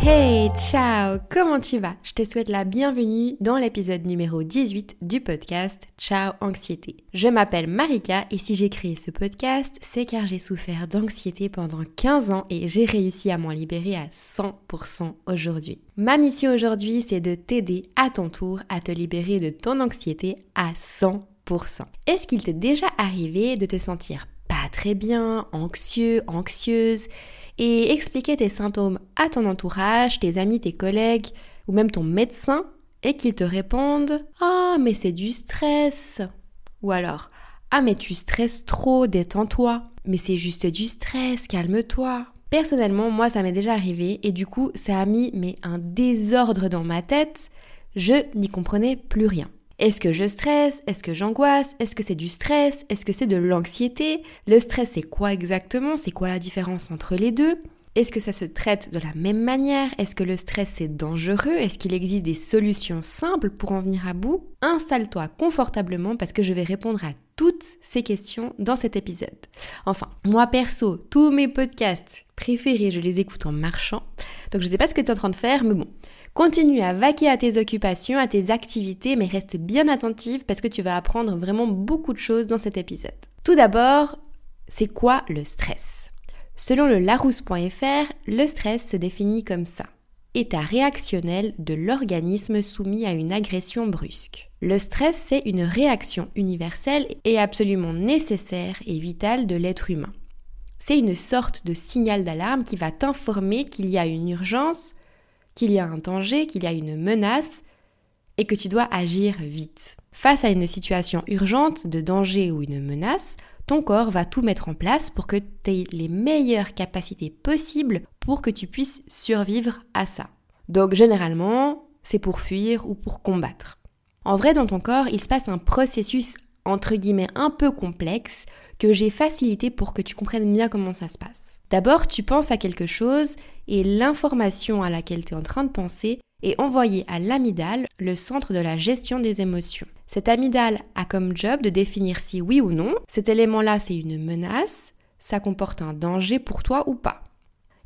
Hey, ciao, comment tu vas? Je te souhaite la bienvenue dans l'épisode numéro 18 du podcast Ciao Anxiété. Je m'appelle Marika et si j'ai créé ce podcast, c'est car j'ai souffert d'anxiété pendant 15 ans et j'ai réussi à m'en libérer à 100% aujourd'hui. Ma mission aujourd'hui, c'est de t'aider à ton tour à te libérer de ton anxiété à 100%. Est-ce qu'il t'est déjà arrivé de te sentir pas très bien, anxieux, anxieuse? Et expliquer tes symptômes à ton entourage, tes amis, tes collègues ou même ton médecin et qu'ils te répondent Ah, mais c'est du stress Ou alors Ah, mais tu stresses trop, détends-toi. Mais c'est juste du stress, calme-toi. Personnellement, moi, ça m'est déjà arrivé et du coup, ça a mis mais un désordre dans ma tête. Je n'y comprenais plus rien. Est-ce que je stresse? Est-ce que j'angoisse? Est-ce que c'est du stress? Est-ce que c'est de l'anxiété? Le stress, c'est quoi exactement? C'est quoi la différence entre les deux? Est-ce que ça se traite de la même manière? Est-ce que le stress c'est dangereux? Est-ce qu'il existe des solutions simples pour en venir à bout? Installe-toi confortablement parce que je vais répondre à toutes ces questions dans cet épisode. Enfin, moi perso, tous mes podcasts préférés, je les écoute en marchant. Donc je sais pas ce que tu es en train de faire, mais bon, Continue à vaquer à tes occupations, à tes activités, mais reste bien attentive parce que tu vas apprendre vraiment beaucoup de choses dans cet épisode. Tout d'abord, c'est quoi le stress? Selon le larousse.fr, le stress se définit comme ça. État réactionnel de l'organisme soumis à une agression brusque. Le stress, c'est une réaction universelle et absolument nécessaire et vitale de l'être humain. C'est une sorte de signal d'alarme qui va t'informer qu'il y a une urgence qu'il y a un danger, qu'il y a une menace et que tu dois agir vite. Face à une situation urgente de danger ou une menace, ton corps va tout mettre en place pour que tu aies les meilleures capacités possibles pour que tu puisses survivre à ça. Donc généralement, c'est pour fuir ou pour combattre. En vrai, dans ton corps, il se passe un processus entre guillemets un peu complexe que j'ai facilité pour que tu comprennes bien comment ça se passe. D'abord, tu penses à quelque chose et l'information à laquelle tu es en train de penser est envoyée à l'amygdale, le centre de la gestion des émotions. Cette amygdale a comme job de définir si oui ou non, cet élément-là c'est une menace, ça comporte un danger pour toi ou pas.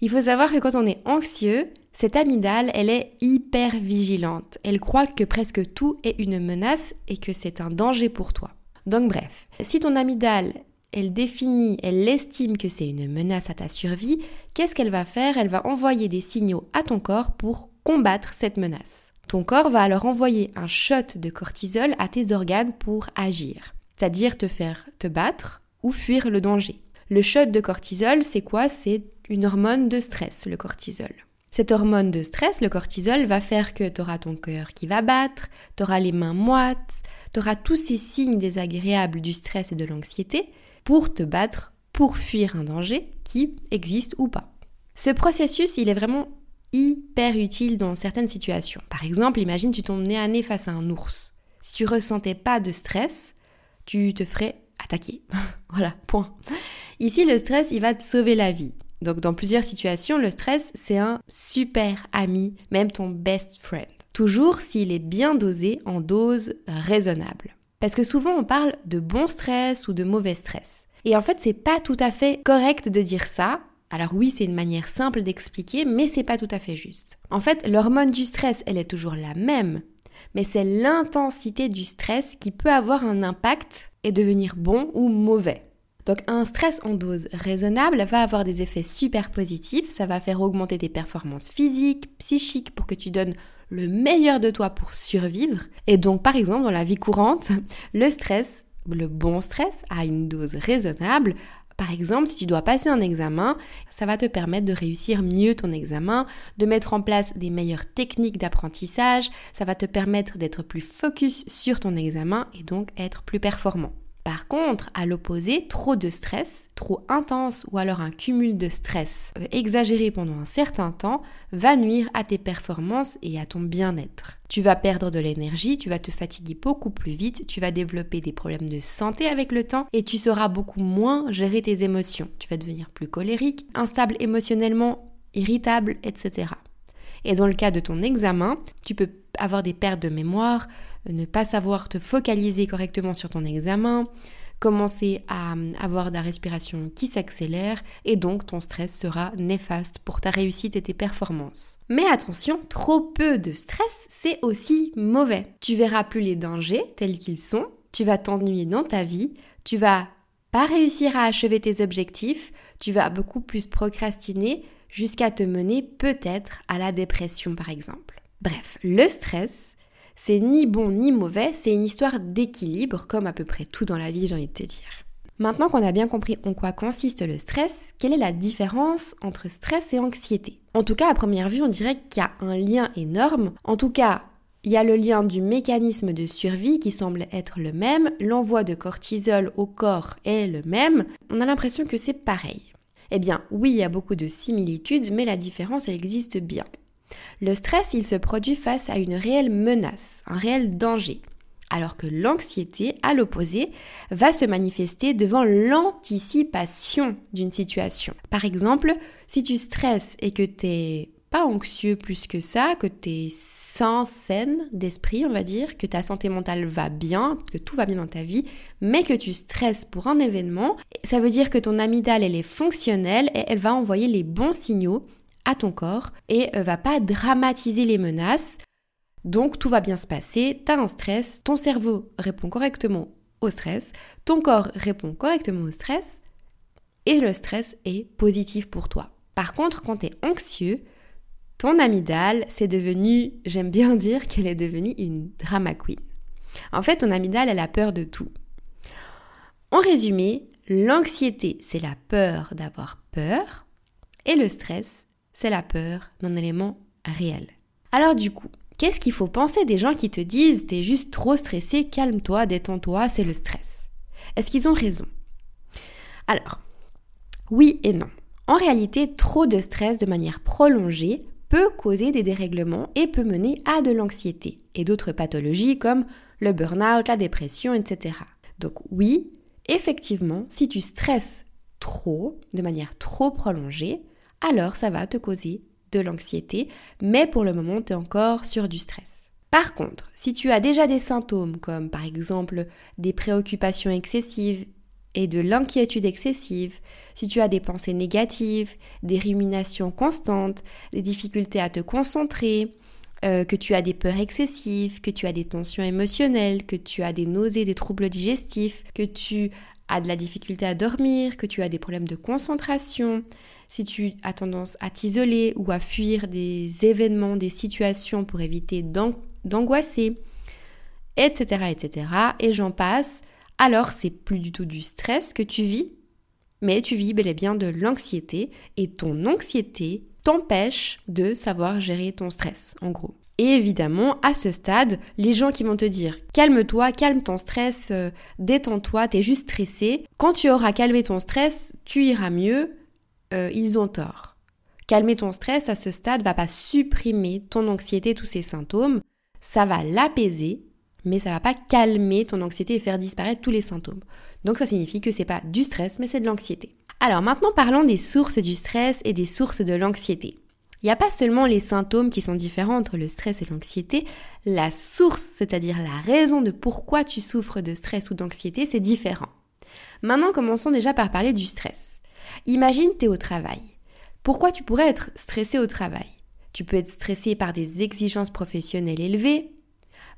Il faut savoir que quand on est anxieux, cette amygdale, elle est hyper vigilante. Elle croit que presque tout est une menace et que c'est un danger pour toi. Donc bref, si ton amygdale elle définit, elle estime que c'est une menace à ta survie, qu'est-ce qu'elle va faire? Elle va envoyer des signaux à ton corps pour combattre cette menace. Ton corps va alors envoyer un shot de cortisol à tes organes pour agir, c'est-à-dire te faire te battre ou fuir le danger. Le shot de cortisol, c'est quoi? C'est une hormone de stress, le cortisol. Cette hormone de stress, le cortisol, va faire que tu auras ton cœur qui va battre, tu auras les mains moites, tu auras tous ces signes désagréables du stress et de l'anxiété, pour te battre, pour fuir un danger qui existe ou pas. Ce processus, il est vraiment hyper utile dans certaines situations. Par exemple, imagine tu tombes nez à nez face à un ours. Si tu ressentais pas de stress, tu te ferais attaquer. voilà, point. Ici, le stress, il va te sauver la vie. Donc dans plusieurs situations, le stress, c'est un super ami, même ton best friend. Toujours s'il est bien dosé en dose raisonnable. Parce que souvent on parle de bon stress ou de mauvais stress. Et en fait, c'est pas tout à fait correct de dire ça. Alors oui, c'est une manière simple d'expliquer, mais c'est pas tout à fait juste. En fait, l'hormone du stress, elle est toujours la même, mais c'est l'intensité du stress qui peut avoir un impact et devenir bon ou mauvais. Donc un stress en dose raisonnable va avoir des effets super positifs, ça va faire augmenter tes performances physiques, psychiques pour que tu donnes le meilleur de toi pour survivre. Et donc, par exemple, dans la vie courante, le stress, le bon stress, à une dose raisonnable, par exemple, si tu dois passer un examen, ça va te permettre de réussir mieux ton examen, de mettre en place des meilleures techniques d'apprentissage, ça va te permettre d'être plus focus sur ton examen et donc être plus performant. Par contre, à l'opposé, trop de stress, trop intense ou alors un cumul de stress euh, exagéré pendant un certain temps va nuire à tes performances et à ton bien-être. Tu vas perdre de l'énergie, tu vas te fatiguer beaucoup plus vite, tu vas développer des problèmes de santé avec le temps et tu sauras beaucoup moins gérer tes émotions. Tu vas devenir plus colérique, instable émotionnellement, irritable, etc. Et dans le cas de ton examen, tu peux avoir des pertes de mémoire, ne pas savoir te focaliser correctement sur ton examen, commencer à avoir de la respiration qui s'accélère et donc ton stress sera néfaste pour ta réussite et tes performances. Mais attention, trop peu de stress, c'est aussi mauvais. Tu verras plus les dangers tels qu'ils sont, tu vas t'ennuyer dans ta vie, tu vas pas réussir à achever tes objectifs, tu vas beaucoup plus procrastiner jusqu'à te mener peut-être à la dépression par exemple. Bref, le stress, c'est ni bon ni mauvais, c'est une histoire d'équilibre, comme à peu près tout dans la vie, j'ai envie de te dire. Maintenant qu'on a bien compris en quoi consiste le stress, quelle est la différence entre stress et anxiété? En tout cas, à première vue, on dirait qu'il y a un lien énorme. En tout cas, il y a le lien du mécanisme de survie qui semble être le même, l'envoi de cortisol au corps est le même, on a l'impression que c'est pareil. Eh bien oui, il y a beaucoup de similitudes, mais la différence existe bien. Le stress, il se produit face à une réelle menace, un réel danger, alors que l'anxiété, à l'opposé, va se manifester devant l'anticipation d'une situation. Par exemple, si tu stresses et que tu n'es pas anxieux plus que ça, que tu es sans saine d'esprit, on va dire, que ta santé mentale va bien, que tout va bien dans ta vie, mais que tu stresses pour un événement, ça veut dire que ton amygdale, elle est fonctionnelle et elle va envoyer les bons signaux à ton corps et euh, va pas dramatiser les menaces. Donc tout va bien se passer, tu as un stress, ton cerveau répond correctement au stress, ton corps répond correctement au stress et le stress est positif pour toi. Par contre, quand tu es anxieux, ton amygdale, c'est devenu, j'aime bien dire qu'elle est devenue une drama queen. En fait, ton amygdale, elle a peur de tout. En résumé, l'anxiété, c'est la peur d'avoir peur et le stress, c'est la peur d'un élément réel. Alors du coup, qu'est-ce qu'il faut penser des gens qui te disent t'es juste trop stressé, calme-toi, détends-toi, c'est le stress? Est-ce qu'ils ont raison? Alors, oui et non. En réalité, trop de stress de manière prolongée causer des dérèglements et peut mener à de l'anxiété et d'autres pathologies comme le burn-out, la dépression, etc. Donc oui, effectivement, si tu stresses trop, de manière trop prolongée, alors ça va te causer de l'anxiété, mais pour le moment, tu es encore sur du stress. Par contre, si tu as déjà des symptômes comme par exemple des préoccupations excessives et de l'inquiétude excessive, si tu as des pensées négatives, des ruminations constantes, des difficultés à te concentrer, euh, que tu as des peurs excessives, que tu as des tensions émotionnelles, que tu as des nausées, des troubles digestifs, que tu as de la difficulté à dormir, que tu as des problèmes de concentration, si tu as tendance à t'isoler ou à fuir des événements, des situations pour éviter d'angoisser, etc., etc., et j'en passe, alors c'est plus du tout du stress que tu vis, mais tu vis bel et bien de l'anxiété, et ton anxiété t'empêche de savoir gérer ton stress, en gros. Et évidemment, à ce stade, les gens qui vont te dire calme-toi, calme ton stress, euh, détends-toi, t'es juste stressé. Quand tu auras calmé ton stress, tu iras mieux, euh, ils ont tort. Calmer ton stress à ce stade va pas supprimer ton anxiété, tous ces symptômes, ça va l'apaiser, mais ça va pas calmer ton anxiété et faire disparaître tous les symptômes. Donc ça signifie que c'est pas du stress, mais c'est de l'anxiété. Alors maintenant parlons des sources du stress et des sources de l'anxiété. Il n'y a pas seulement les symptômes qui sont différents entre le stress et l'anxiété, la source, c'est-à-dire la raison de pourquoi tu souffres de stress ou d'anxiété, c'est différent. Maintenant, commençons déjà par parler du stress. Imagine, tu es au travail. Pourquoi tu pourrais être stressé au travail? Tu peux être stressé par des exigences professionnelles élevées,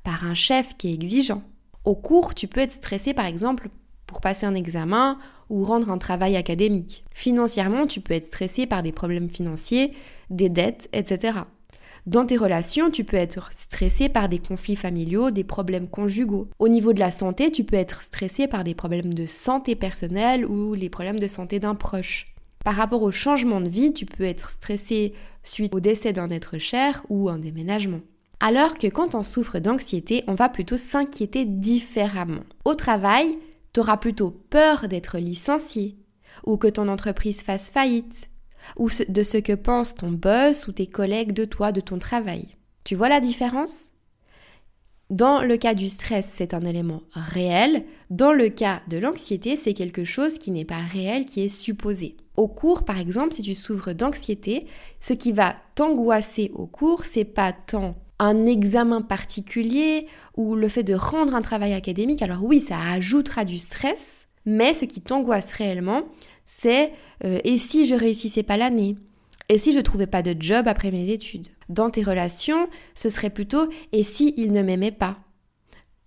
par un chef qui est exigeant. Au cours, tu peux être stressé par exemple pour passer un examen ou rendre un travail académique. Financièrement, tu peux être stressé par des problèmes financiers, des dettes, etc. Dans tes relations, tu peux être stressé par des conflits familiaux, des problèmes conjugaux. Au niveau de la santé, tu peux être stressé par des problèmes de santé personnelle ou les problèmes de santé d'un proche. Par rapport au changement de vie, tu peux être stressé suite au décès d'un être cher ou un déménagement. Alors que quand on souffre d'anxiété, on va plutôt s'inquiéter différemment. Au travail, tu auras plutôt peur d'être licencié ou que ton entreprise fasse faillite ou de ce que pense ton boss ou tes collègues de toi, de ton travail. Tu vois la différence? Dans le cas du stress, c'est un élément réel. Dans le cas de l'anxiété, c'est quelque chose qui n'est pas réel, qui est supposé. Au cours, par exemple, si tu souffres d'anxiété, ce qui va t'angoisser au cours, c'est pas tant un examen particulier ou le fait de rendre un travail académique. Alors oui, ça ajoutera du stress, Mais ce qui t'angoisse réellement, c'est euh, et si je réussissais pas l'année? Et si je trouvais pas de job après mes études? Dans tes relations, ce serait plutôt et si il ne m'aimait pas?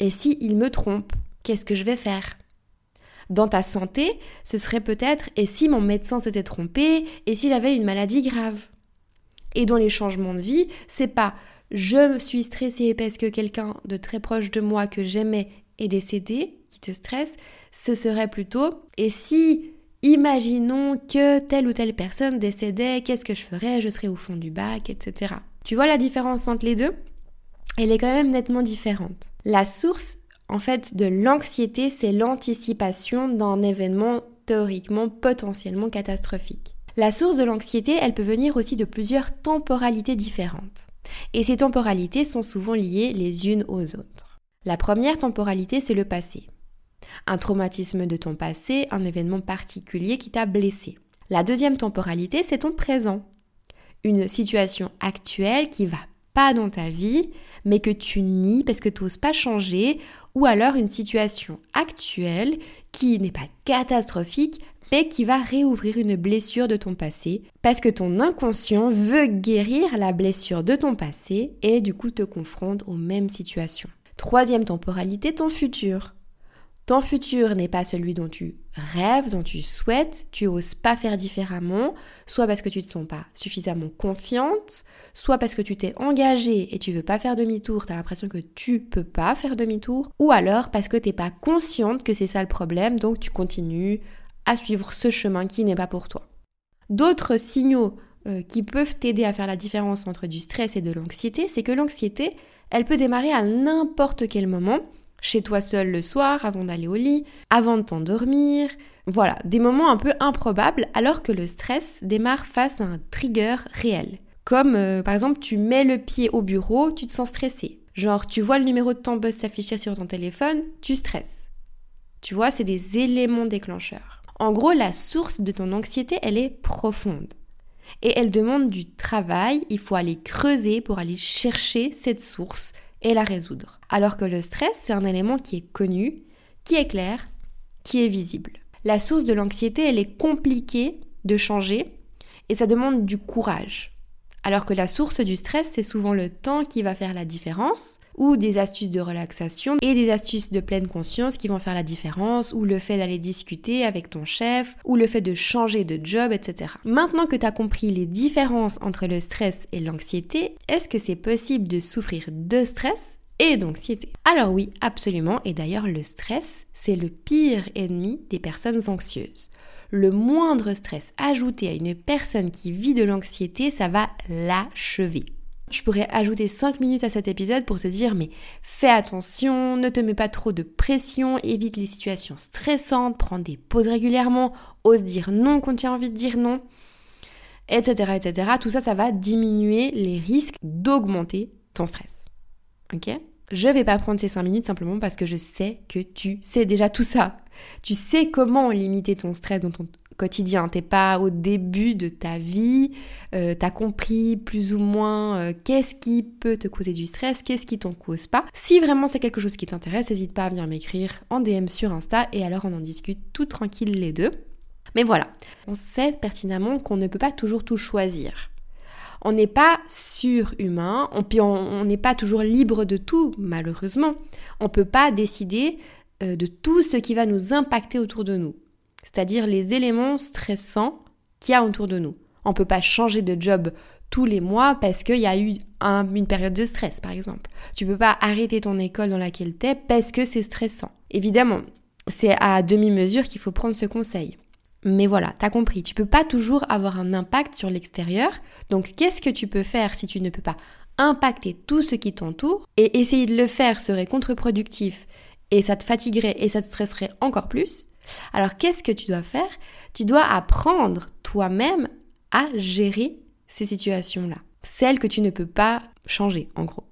Et si il me trompe? Qu'est-ce que je vais faire? Dans ta santé, ce serait peut-être et si mon médecin s'était trompé, et si j'avais une maladie grave? Et dans les changements de vie, c'est pas je suis stressée parce que quelqu'un de très proche de moi que j'aimais est décédé, qui te stresse, ce serait plutôt et si imaginons que telle ou telle personne décédait, qu'est-ce que je ferais? Je serais au fond du bac, etc. Tu vois la différence entre les deux? Elle est quand même nettement différente. La source en fait, de l'anxiété, c'est l'anticipation d'un événement théoriquement potentiellement catastrophique. La source de l'anxiété, elle peut venir aussi de plusieurs temporalités différentes. Et ces temporalités sont souvent liées les unes aux autres. La première temporalité, c'est le passé. Un traumatisme de ton passé, un événement particulier qui t'a blessé. La deuxième temporalité, c'est ton présent. Une situation actuelle qui va pas dans ta vie, mais que tu nies parce que tu n'oses pas changer, ou alors une situation actuelle qui n'est pas catastrophique, mais qui va réouvrir une blessure de ton passé, parce que ton inconscient veut guérir la blessure de ton passé et du coup te confronte aux mêmes situations. Troisième temporalité, ton futur. Ton futur n'est pas celui dont tu rêves, dont tu souhaites, tu oses pas faire différemment, soit parce que tu ne te sens pas suffisamment confiante, soit parce que tu t'es engagée et tu veux pas faire demi-tour, tu as l'impression que tu peux pas faire demi-tour, ou alors parce que tu n'es pas consciente que c'est ça le problème, donc tu continues à suivre ce chemin qui n'est pas pour toi. D'autres signaux euh, qui peuvent t'aider à faire la différence entre du stress et de l'anxiété, c'est que l'anxiété, elle peut démarrer à n'importe quel moment chez toi seul le soir, avant d'aller au lit, avant de t'endormir. Voilà, des moments un peu improbables, alors que le stress démarre face à un trigger réel. Comme euh, par exemple, tu mets le pied au bureau, tu te sens stressé. Genre, tu vois le numéro de ton boss s'afficher sur ton téléphone, tu stresses. Tu vois, c'est des éléments déclencheurs. En gros, la source de ton anxiété, elle est profonde. Et elle demande du travail, il faut aller creuser pour aller chercher cette source et la résoudre. Alors que le stress, c'est un élément qui est connu, qui est clair, qui est visible. La source de l'anxiété, elle est compliquée de changer et ça demande du courage. Alors que la source du stress, c'est souvent le temps qui va faire la différence, ou des astuces de relaxation et des astuces de pleine conscience qui vont faire la différence, ou le fait d'aller discuter avec ton chef, ou le fait de changer de job, etc. Maintenant que tu as compris les différences entre le stress et l'anxiété, est-ce que c'est possible de souffrir de stress et d'anxiété? Alors oui, absolument, et d'ailleurs le stress, c'est le pire ennemi des personnes anxieuses le moindre stress ajouté à une personne qui vit de l'anxiété, ça va l'achever. Je pourrais ajouter 5 minutes à cet épisode pour te dire mais fais attention, ne te mets pas trop de pression, évite les situations stressantes, prends des pauses régulièrement, ose dire non quand tu as envie de dire non, etc. etc. Tout ça, ça va diminuer les risques d'augmenter ton stress. Ok? Je vais pas prendre ces 5 minutes simplement parce que je sais que tu sais déjà tout ça. Tu sais comment limiter ton stress dans ton quotidien. T'es pas au début de ta vie, euh, tu as compris plus ou moins euh, qu'est-ce qui peut te causer du stress, qu'est-ce qui t'en cause pas. Si vraiment c'est quelque chose qui t'intéresse, n'hésite pas à venir m'écrire en DM sur Insta et alors on en discute tout tranquille les deux. Mais voilà, on sait pertinemment qu'on ne peut pas toujours tout choisir. On n'est pas surhumain, on, n'est pas toujours libre de tout, malheureusement. On peut pas décider de tout ce qui va nous impacter autour de nous, c'est-à-dire les éléments stressants qu'il y a autour de nous. On ne peut pas changer de job tous les mois parce qu'il y a eu une période de stress, par exemple. Tu ne peux pas arrêter ton école dans laquelle tu es parce que c'est stressant. Évidemment, c'est à demi-mesure qu'il faut prendre ce conseil. Mais voilà, t'as compris, tu peux pas toujours avoir un impact sur l'extérieur. Donc qu'est-ce que tu peux faire si tu ne peux pas impacter tout ce qui t'entoure Et essayer de le faire serait contre-productif et ça te fatiguerait et ça te stresserait encore plus, alors qu'est-ce que tu dois faire? Tu dois apprendre toi-même à gérer ces situations-là, celles que tu ne peux pas changer en gros.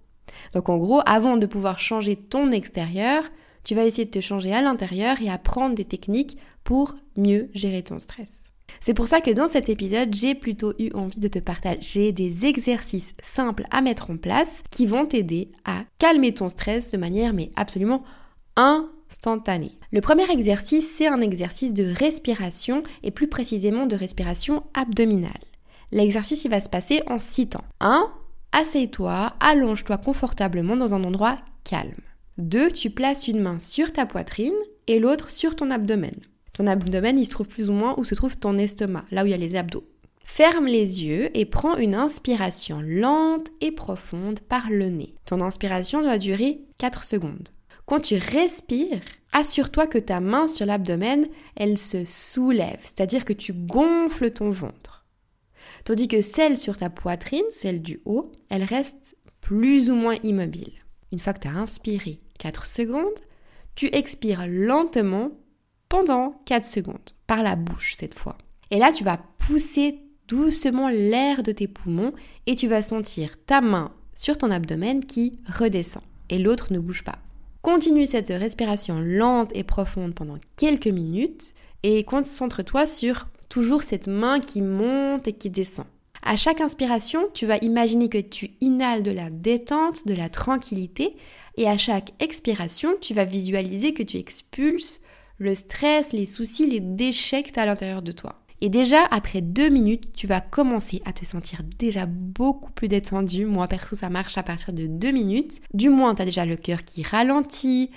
Donc en gros, avant de pouvoir changer ton extérieur, tu vas essayer de te changer à l'intérieur et apprendre des techniques pour mieux gérer ton stress. C'est pour ça que dans cet épisode, j'ai plutôt eu envie de te partager des exercices simples à mettre en place qui vont t'aider à calmer ton stress de manière mais absolument instantanée. Le premier exercice, c'est un exercice de respiration et plus précisément de respiration abdominale. L'exercice, il va se passer en six temps. 1. Assieds-toi, allonge-toi confortablement dans un endroit calme. 2. Tu places une main sur ta poitrine et l'autre sur ton abdomen. Ton abdomen, il se trouve plus ou moins où se trouve ton estomac, là où il y a les abdos. Ferme les yeux et prends une inspiration lente et profonde par le nez. Ton inspiration doit durer 4 secondes. Quand tu respires, assure-toi que ta main sur l'abdomen, elle se soulève, c'est-à-dire que tu gonfles ton ventre. Tandis que celle sur ta poitrine, celle du haut, elle reste plus ou moins immobile. Une fois que tu as inspiré 4 secondes, tu expires lentement pendant 4 secondes, par la bouche cette fois. Et là, tu vas pousser doucement l'air de tes poumons et tu vas sentir ta main sur ton abdomen qui redescend et l'autre ne bouge pas. Continue cette respiration lente et profonde pendant quelques minutes et concentre-toi sur toujours cette main qui monte et qui descend. À chaque inspiration, tu vas imaginer que tu inhales de la détente, de la tranquillité et à chaque expiration, tu vas visualiser que tu expulses le stress, les soucis, les déchets que tu as à l'intérieur de toi. Et déjà, après deux minutes, tu vas commencer à te sentir déjà beaucoup plus détendu. Moi, perso, ça marche à partir de deux minutes. Du moins, tu as déjà le cœur qui ralentit.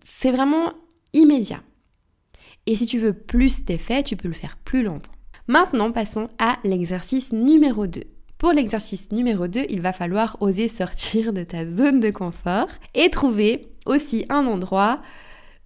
C'est vraiment immédiat. Et si tu veux plus d'effet, tu peux le faire plus longtemps. Maintenant, passons à l'exercice numéro 2. Pour l'exercice numéro 2, il va falloir oser sortir de ta zone de confort et trouver aussi un endroit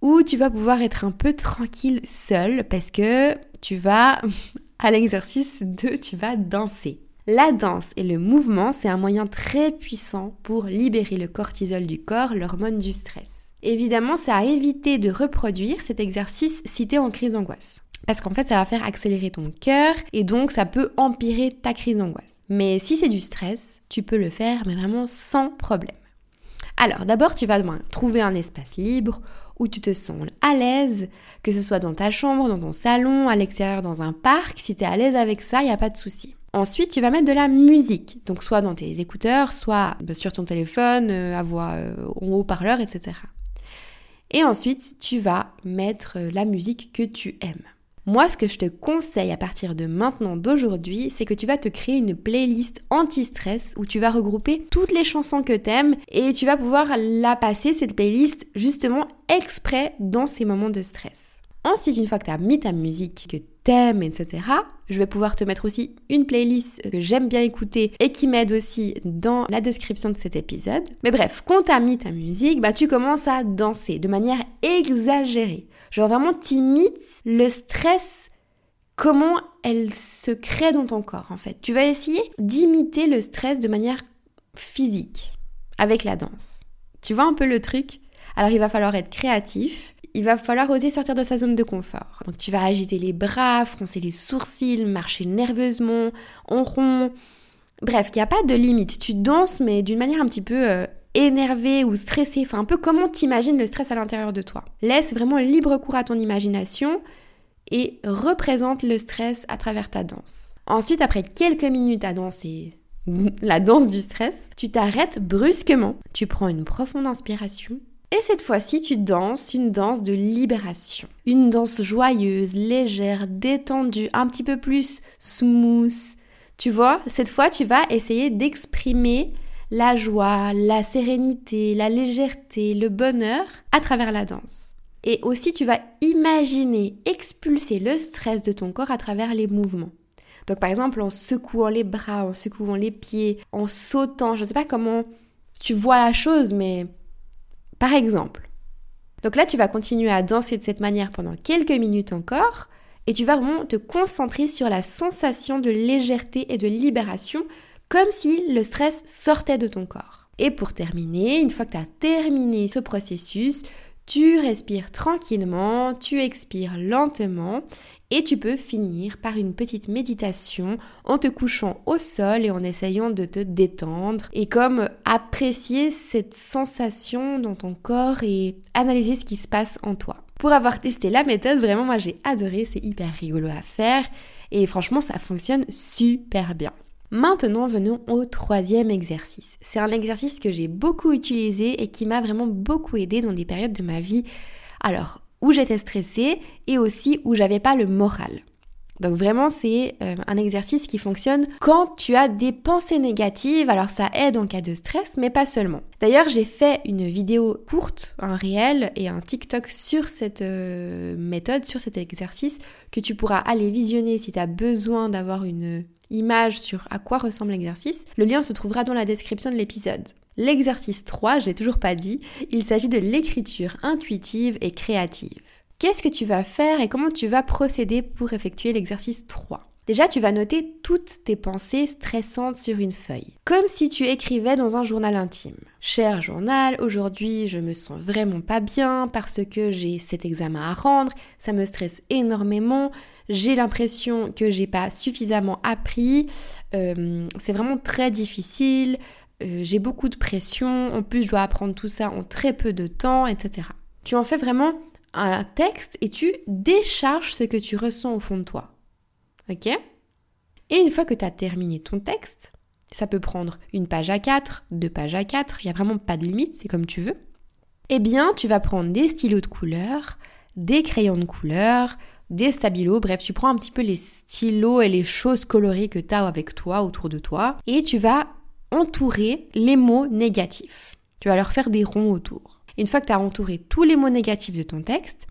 où tu vas pouvoir être un peu tranquille seul parce que tu vas, à l'exercice 2, tu vas danser. La danse et le mouvement, c'est un moyen très puissant pour libérer le cortisol du corps, l'hormone du stress. Évidemment, c'est à éviter de reproduire cet exercice si tu en crise d'angoisse. Parce qu'en fait, ça va faire accélérer ton cœur et donc ça peut empirer ta crise d'angoisse. Mais si c'est du stress, tu peux le faire, mais vraiment sans problème. Alors, d'abord, tu vas trouver un espace libre où tu te sens à l'aise, que ce soit dans ta chambre, dans ton salon, à l'extérieur, dans un parc. Si tu es à l'aise avec ça, il n'y a pas de souci. Ensuite, tu vas mettre de la musique, donc soit dans tes écouteurs, soit bah, sur ton téléphone, euh, à voix euh, en haut-parleur, etc. Et ensuite, tu vas mettre euh, la musique que tu aimes. Moi, ce que je te conseille à partir de maintenant, d'aujourd'hui, c'est que tu vas te créer une playlist anti-stress où tu vas regrouper toutes les chansons que t'aimes et tu vas pouvoir la passer, cette playlist, justement exprès dans ces moments de stress. Ensuite, une fois que tu as mis ta musique que t'aimes, etc., je vais pouvoir te mettre aussi une playlist que j'aime bien écouter et qui m'aide aussi dans la description de cet épisode. Mais bref, quand tu as mis ta musique, bah, tu commences à danser de manière exagérée. Genre vraiment, t'imites le stress, comment elle se crée dans ton corps en fait. Tu vas essayer d'imiter le stress de manière physique avec la danse. Tu vois un peu le truc? Alors il va falloir être créatif. Il va falloir oser sortir de sa zone de confort. Donc tu vas agiter les bras, froncer les sourcils, marcher nerveusement, en rond. Bref, il n'y a pas de limite. Tu danses mais d'une manière un petit peu euh, énervé ou stressé, enfin un peu comment t'imagines le stress à l'intérieur de toi. Laisse vraiment libre cours à ton imagination et représente le stress à travers ta danse. Ensuite, après quelques minutes à danser la danse du stress, tu t'arrêtes brusquement, tu prends une profonde inspiration et cette fois-ci, tu danses une danse de libération. Une danse joyeuse, légère, détendue, un petit peu plus smooth. Tu vois, cette fois, tu vas essayer d'exprimer la joie, la sérénité, la légèreté, le bonheur à travers la danse. Et aussi, tu vas imaginer expulser le stress de ton corps à travers les mouvements. Donc, par exemple, en secouant les bras, en secouant les pieds, en sautant, je ne sais pas comment tu vois la chose, mais par exemple. Donc là, tu vas continuer à danser de cette manière pendant quelques minutes encore, et tu vas vraiment te concentrer sur la sensation de légèreté et de libération comme si le stress sortait de ton corps. Et pour terminer, une fois que tu as terminé ce processus, tu respires tranquillement, tu expires lentement et tu peux finir par une petite méditation en te couchant au sol et en essayant de te détendre et comme apprécier cette sensation dans ton corps et analyser ce qui se passe en toi. Pour avoir testé la méthode, vraiment moi j'ai adoré, c'est hyper rigolo à faire et franchement ça fonctionne super bien. Maintenant, venons au troisième exercice. C'est un exercice que j'ai beaucoup utilisé et qui m'a vraiment beaucoup aidé dans des périodes de ma vie alors où j'étais stressée et aussi où j'avais pas le moral. Donc vraiment, c'est euh, un exercice qui fonctionne quand tu as des pensées négatives. Alors ça aide en cas de stress, mais pas seulement. D'ailleurs, j'ai fait une vidéo courte, un réel et un TikTok sur cette euh, méthode, sur cet exercice, que tu pourras aller visionner si tu as besoin d'avoir une image sur à quoi ressemble l'exercice. Le lien se trouvera dans la description de l'épisode. L'exercice 3, j'ai toujours pas dit, il s'agit de l'écriture intuitive et créative. Qu'est-ce que tu vas faire et comment tu vas procéder pour effectuer l'exercice 3 Déjà, tu vas noter toutes tes pensées stressantes sur une feuille, comme si tu écrivais dans un journal intime. Cher journal, aujourd'hui je me sens vraiment pas bien parce que j'ai cet examen à rendre, ça me stresse énormément, j'ai l'impression que j'ai pas suffisamment appris, euh, c'est vraiment très difficile, euh, j'ai beaucoup de pression, en plus je dois apprendre tout ça en très peu de temps, etc. Tu en fais vraiment un texte et tu décharges ce que tu ressens au fond de toi. Ok? Et une fois que tu as terminé ton texte, ça peut prendre une page à 4, deux pages à 4, il n'y a vraiment pas de limite, c'est comme tu veux. Eh bien, tu vas prendre des stylos de couleur, des crayons de couleur, des stabilos, bref, tu prends un petit peu les stylos et les choses colorées que tu as avec toi, autour de toi, et tu vas entourer les mots négatifs. Tu vas leur faire des ronds autour. Une fois que tu as entouré tous les mots négatifs de ton texte,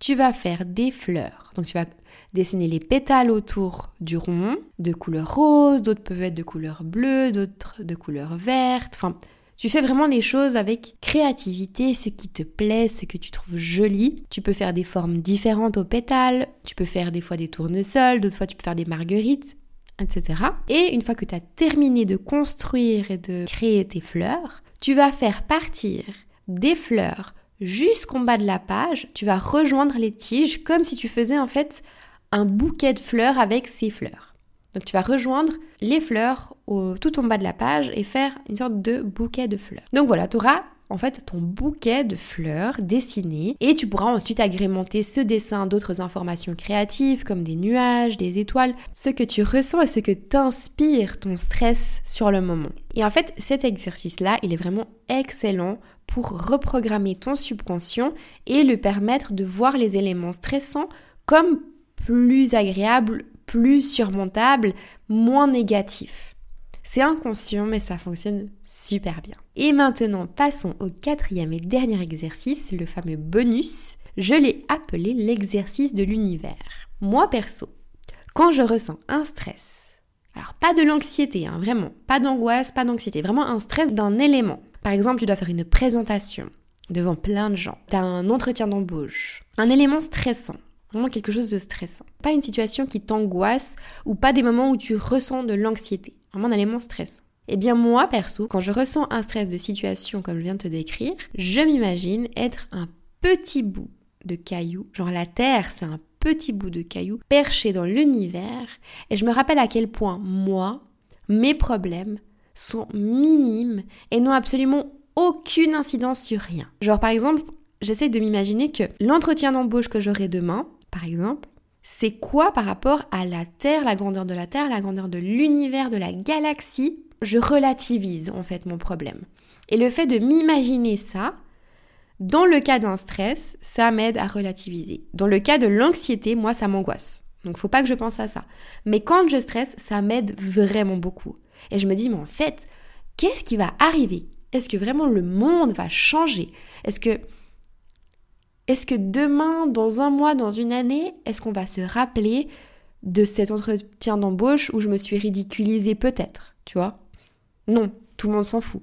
tu vas faire des fleurs. Donc tu vas dessiner les pétales autour du rond, de couleur rose, d'autres peuvent être de couleur bleue, d'autres de couleur verte. Enfin, tu fais vraiment les choses avec créativité, ce qui te plaît, ce que tu trouves joli. Tu peux faire des formes différentes aux pétales, tu peux faire des fois des tournesols, d'autres fois tu peux faire des marguerites, etc. Et une fois que tu as terminé de construire et de créer tes fleurs, tu vas faire partir des fleurs jusqu'en bas de la page, tu vas rejoindre les tiges comme si tu faisais en fait un bouquet de fleurs avec ces fleurs. Donc tu vas rejoindre les fleurs tout en bas de la page et faire une sorte de bouquet de fleurs. Donc voilà, tu auras en fait ton bouquet de fleurs dessiné et tu pourras ensuite agrémenter ce dessin d'autres informations créatives comme des nuages, des étoiles, ce que tu ressens et ce que t'inspire ton stress sur le moment. Et en fait, cet exercice-là, il est vraiment excellent pour reprogrammer ton subconscient et le permettre de voir les éléments stressants comme plus agréables, plus surmontables, moins négatifs. C'est inconscient, mais ça fonctionne super bien. Et maintenant, passons au quatrième et dernier exercice, le fameux bonus. Je l'ai appelé l'exercice de l'univers. Moi perso, quand je ressens un stress, alors pas de l'anxiété, hein, vraiment, pas d'angoisse, pas d'anxiété, vraiment un stress d'un élément, par exemple, tu dois faire une présentation devant plein de gens. Tu un entretien d'embauche. Un élément stressant. Vraiment quelque chose de stressant. Pas une situation qui t'angoisse ou pas des moments où tu ressens de l'anxiété. Vraiment un élément stressant. Eh bien moi, perso, quand je ressens un stress de situation comme je viens de te décrire, je m'imagine être un petit bout de caillou. Genre la Terre, c'est un petit bout de caillou perché dans l'univers. Et je me rappelle à quel point moi, mes problèmes, sont minimes et n'ont absolument aucune incidence sur rien. Genre par exemple, j'essaie de m'imaginer que l'entretien d'embauche que j'aurai demain, par exemple, c'est quoi par rapport à la Terre, la grandeur de la Terre, la grandeur de l'univers, de la galaxie? Je relativise en fait mon problème. Et le fait de m'imaginer ça, dans le cas d'un stress, ça m'aide à relativiser. Dans le cas de l'anxiété, moi, ça m'angoisse. Donc faut pas que je pense à ça. Mais quand je stresse, ça m'aide vraiment beaucoup. Et je me dis, mais en fait, qu'est-ce qui va arriver? Est-ce que vraiment le monde va changer? Est-ce que, est-ce que demain, dans un mois, dans une année, est-ce qu'on va se rappeler de cet entretien d'embauche où je me suis ridiculisée peut-être, tu vois? Non, tout le monde s'en fout.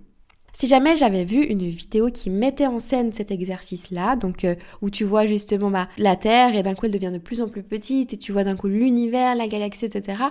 Si jamais j'avais vu une vidéo qui mettait en scène cet exercice-là, donc euh, où tu vois justement bah, la Terre et d'un coup elle devient de plus en plus petite et tu vois d'un coup l'univers, la galaxie, etc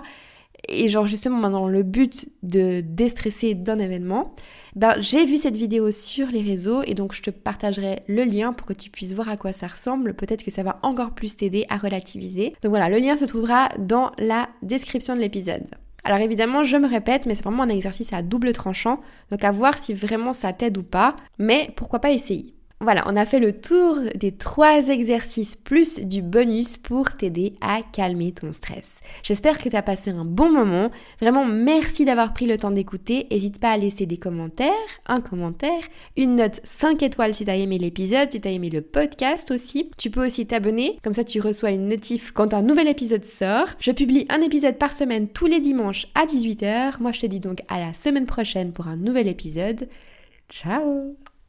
et genre justement dans le but de déstresser d'un événement, ben, j'ai vu cette vidéo sur les réseaux et donc je te partagerai le lien pour que tu puisses voir à quoi ça ressemble. Peut-être que ça va encore plus t'aider à relativiser. Donc voilà, le lien se trouvera dans la description de l'épisode. Alors évidemment, je me répète, mais c'est vraiment un exercice à double tranchant, donc à voir si vraiment ça t'aide ou pas, mais pourquoi pas essayer. Voilà, on a fait le tour des trois exercices plus du bonus pour t'aider à calmer ton stress. J'espère que tu as passé un bon moment. Vraiment, merci d'avoir pris le temps d'écouter. N'hésite pas à laisser des commentaires, un commentaire, une note 5 étoiles si tu as aimé l'épisode, si tu as aimé le podcast aussi. Tu peux aussi t'abonner, comme ça tu reçois une notif quand un nouvel épisode sort. Je publie un épisode par semaine tous les dimanches à 18h. Moi, je te dis donc à la semaine prochaine pour un nouvel épisode. Ciao